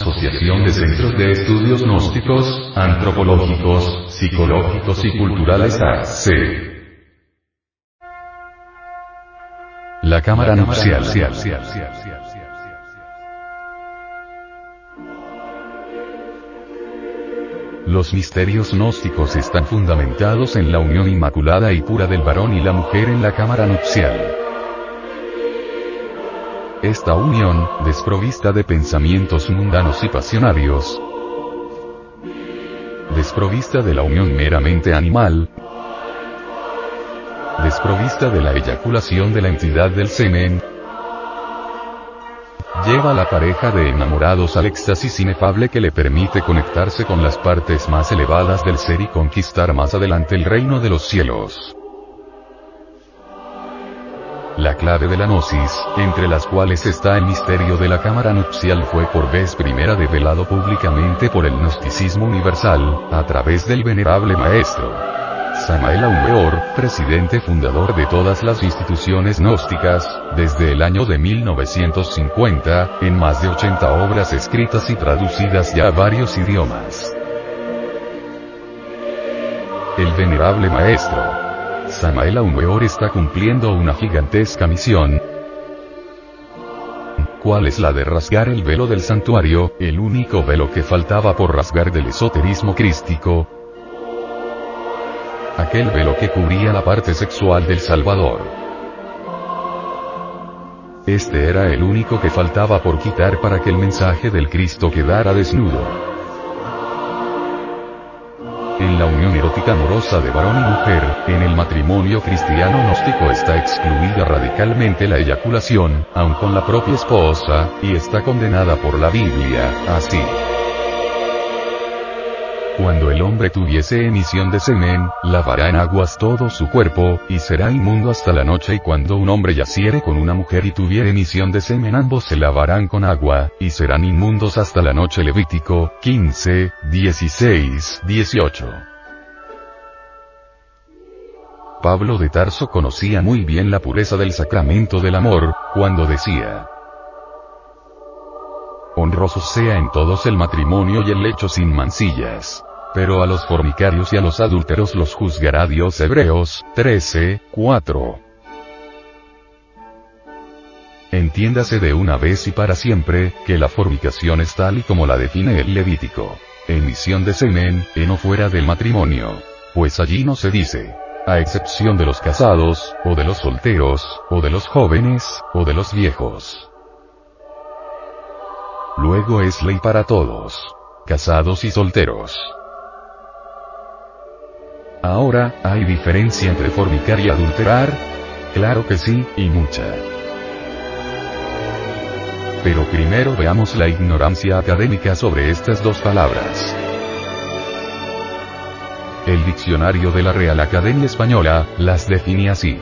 Asociación de Centros de Estudios Gnósticos, Antropológicos, Psicológicos y Culturales AC. La Cámara Nupcial. Los misterios gnósticos están fundamentados en la unión inmaculada y pura del varón y la mujer en la cámara nupcial. Esta unión, desprovista de pensamientos mundanos y pasionarios, desprovista de la unión meramente animal, desprovista de la eyaculación de la entidad del semen, lleva a la pareja de enamorados al éxtasis inefable que le permite conectarse con las partes más elevadas del ser y conquistar más adelante el reino de los cielos. La clave de la gnosis, entre las cuales está el misterio de la cámara nupcial fue por vez primera develado públicamente por el gnosticismo universal, a través del venerable maestro. Samael Aumeor, presidente fundador de todas las instituciones gnósticas, desde el año de 1950, en más de 80 obras escritas y traducidas ya a varios idiomas. El venerable maestro. Samael Aumeor está cumpliendo una gigantesca misión, ¿Cuál es la de rasgar el velo del santuario, el único velo que faltaba por rasgar del esoterismo crístico, aquel velo que cubría la parte sexual del Salvador. Este era el único que faltaba por quitar para que el mensaje del Cristo quedara desnudo. En la unión erótica amorosa de varón y mujer, en el matrimonio cristiano gnóstico está excluida radicalmente la eyaculación, aun con la propia esposa, y está condenada por la Biblia, así. Cuando el hombre tuviese emisión de semen, lavará en aguas todo su cuerpo, y será inmundo hasta la noche y cuando un hombre yaciere con una mujer y tuviere emisión de semen ambos se lavarán con agua, y serán inmundos hasta la noche Levítico, 15, 16, 18. Pablo de Tarso conocía muy bien la pureza del sacramento del amor, cuando decía, Honroso sea en todos el matrimonio y el lecho sin mancillas. Pero a los fornicarios y a los adúlteros los juzgará Dios Hebreos, 13, 4. Entiéndase de una vez y para siempre, que la fornicación es tal y como la define el Levítico. Emisión de semen, en o fuera del matrimonio. Pues allí no se dice. A excepción de los casados, o de los solteros, o de los jóvenes, o de los viejos. Luego es ley para todos. Casados y solteros. Ahora, ¿hay diferencia entre fornicar y adulterar? Claro que sí, y mucha. Pero primero veamos la ignorancia académica sobre estas dos palabras. El diccionario de la Real Academia Española, las define así.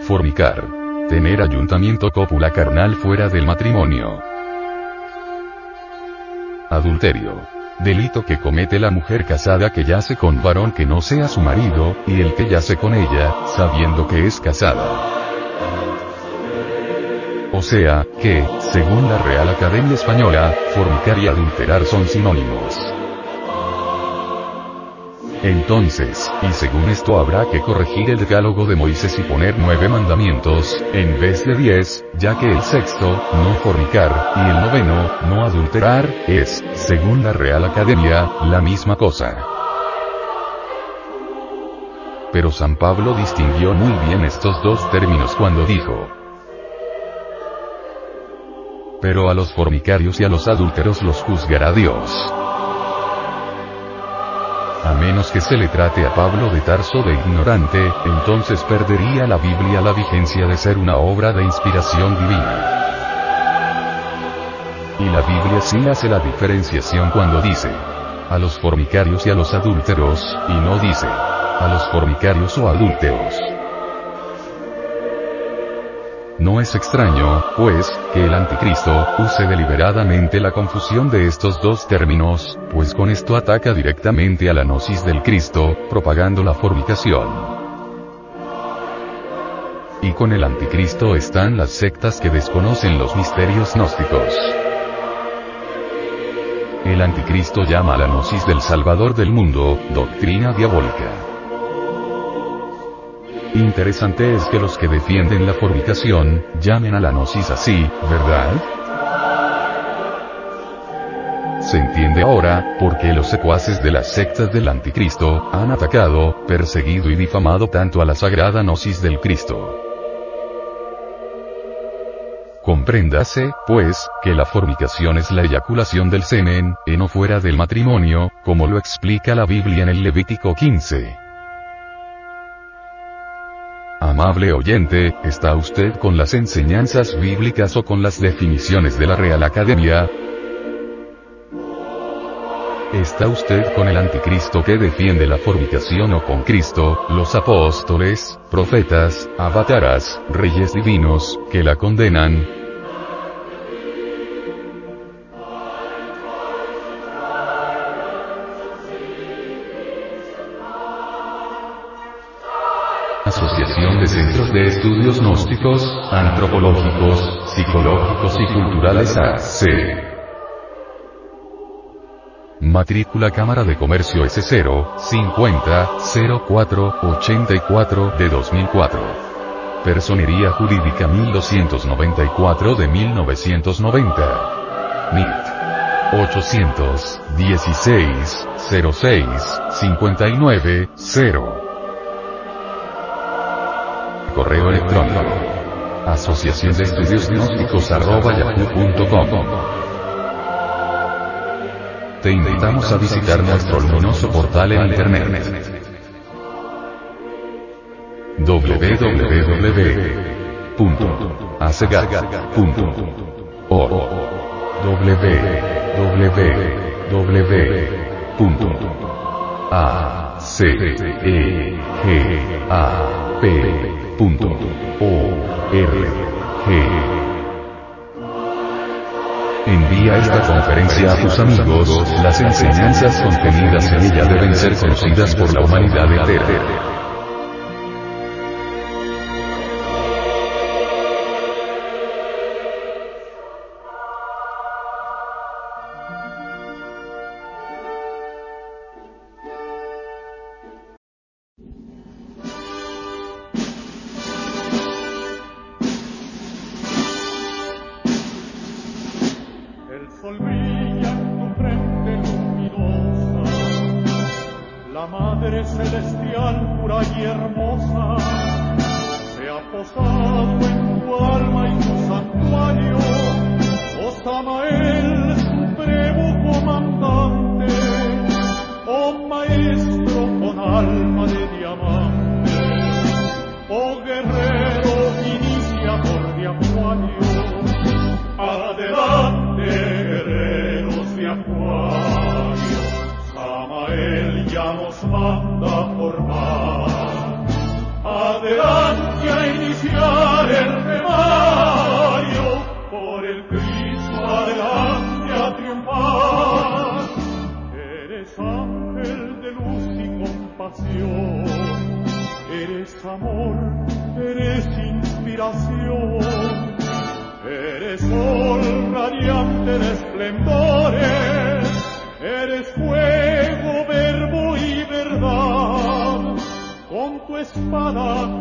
Fornicar. Tener ayuntamiento cópula carnal fuera del matrimonio. Adulterio delito que comete la mujer casada que yace con varón que no sea su marido, y el que yace con ella, sabiendo que es casada. O sea, que, según la Real Academia Española, fornicar y adulterar son sinónimos. Entonces, y según esto habrá que corregir el decálogo de Moisés y poner nueve mandamientos, en vez de diez, ya que el sexto, no fornicar, y el noveno, no adulterar, es, según la Real Academia, la misma cosa. Pero San Pablo distinguió muy bien estos dos términos cuando dijo, pero a los fornicarios y a los adúlteros los juzgará Dios. A menos que se le trate a Pablo de Tarso de ignorante, entonces perdería la Biblia la vigencia de ser una obra de inspiración divina. Y la Biblia sí hace la diferenciación cuando dice, a los fornicarios y a los adúlteros, y no dice, a los fornicarios o adúlteros. No es extraño, pues, que el anticristo use deliberadamente la confusión de estos dos términos, pues con esto ataca directamente a la gnosis del Cristo, propagando la fornicación. Y con el anticristo están las sectas que desconocen los misterios gnósticos. El anticristo llama a la gnosis del Salvador del mundo, doctrina diabólica. Interesante es que los que defienden la fornicación, llamen a la gnosis así, ¿verdad? Se entiende ahora, por qué los secuaces de las sectas del anticristo, han atacado, perseguido y difamado tanto a la sagrada gnosis del Cristo. Compréndase, pues, que la fornicación es la eyaculación del semen, en o fuera del matrimonio, como lo explica la Biblia en el Levítico 15. Amable oyente, ¿está usted con las enseñanzas bíblicas o con las definiciones de la Real Academia? ¿Está usted con el anticristo que defiende la fornicación o con Cristo, los apóstoles, profetas, avataras, reyes divinos, que la condenan? De Estudios Gnósticos, Antropológicos, Psicológicos y Culturales AC. Matrícula Cámara de Comercio S0, 50, 04, 84 de 2004. Personería Jurídica 1294 de 1990. NIT. 816, 06, 59, 0 correo electrónico. Asociación de Estudios Gnósticos. Te invitamos a visitar nuestro luminoso portal en internet www.acegat.org www.acegat.org Envía esta conferencia a tus amigos, las enseñanzas contenidas en ella deben ser conocidas por la humanidad entera. pura y hermosa, se ha posado en tu alma y tu santuario, Oh ama el supremo comandante, oh maestro con alma de diamante, oh guerrero iniciador de acuario, adelante guerreros de acuario, Samael ya nos manda Eres amor, eres inspiración. Eres sol radiante de esplendores. Eres fuego, verbo y verdad. Con tu espada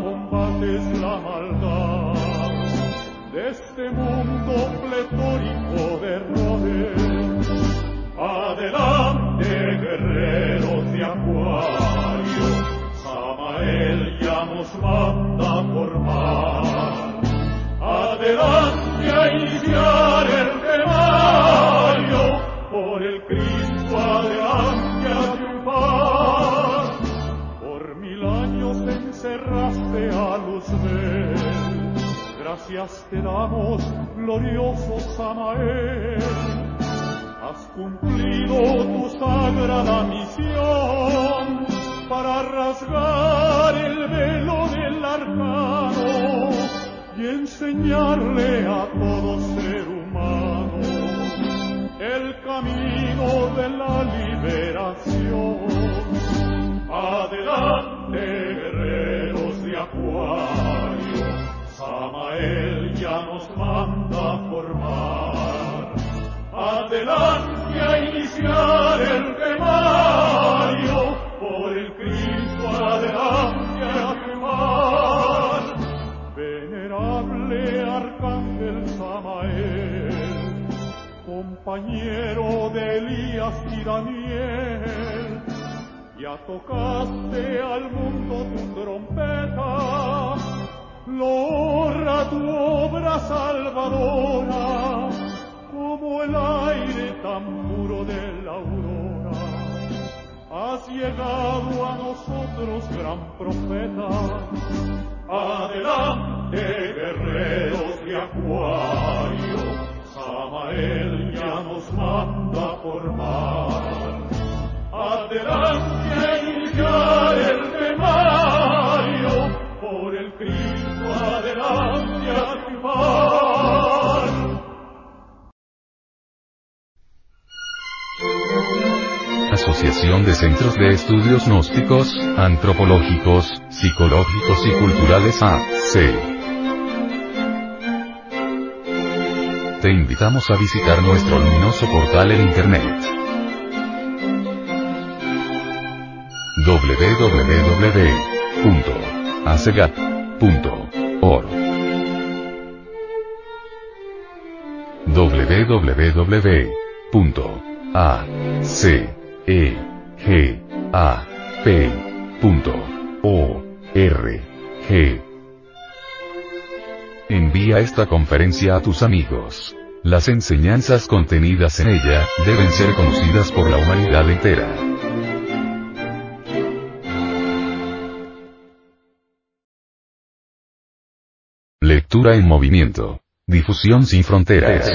Gracias te damos, glorioso Samael. Has cumplido tu sagrada misión para rasgar el velo del arcano y enseñarle a todo ser humano el camino de la liberación. Adelante. A formar. Adelante a iniciar el temario, por el Cristo adelante a quemar. Venerable Arcángel Samael, compañero de Elías y Daniel, ya tocaste al mundo tu trompeta, logra tu obra salvadora, como el aire tan puro de la aurora. Has llegado a nosotros, gran profeta. Adelante, guerreros de Acuario, Samael ya nos manda a formar. Adelante Asociación de Centros de Estudios Gnósticos, Antropológicos, Psicológicos y Culturales AC. Te invitamos a visitar nuestro luminoso portal en Internet. www.acegap.org www.acegap.org Envía esta conferencia a tus amigos. Las enseñanzas contenidas en ella deben ser conocidas por la humanidad entera. Lectura en movimiento. Difusión sin fronteras.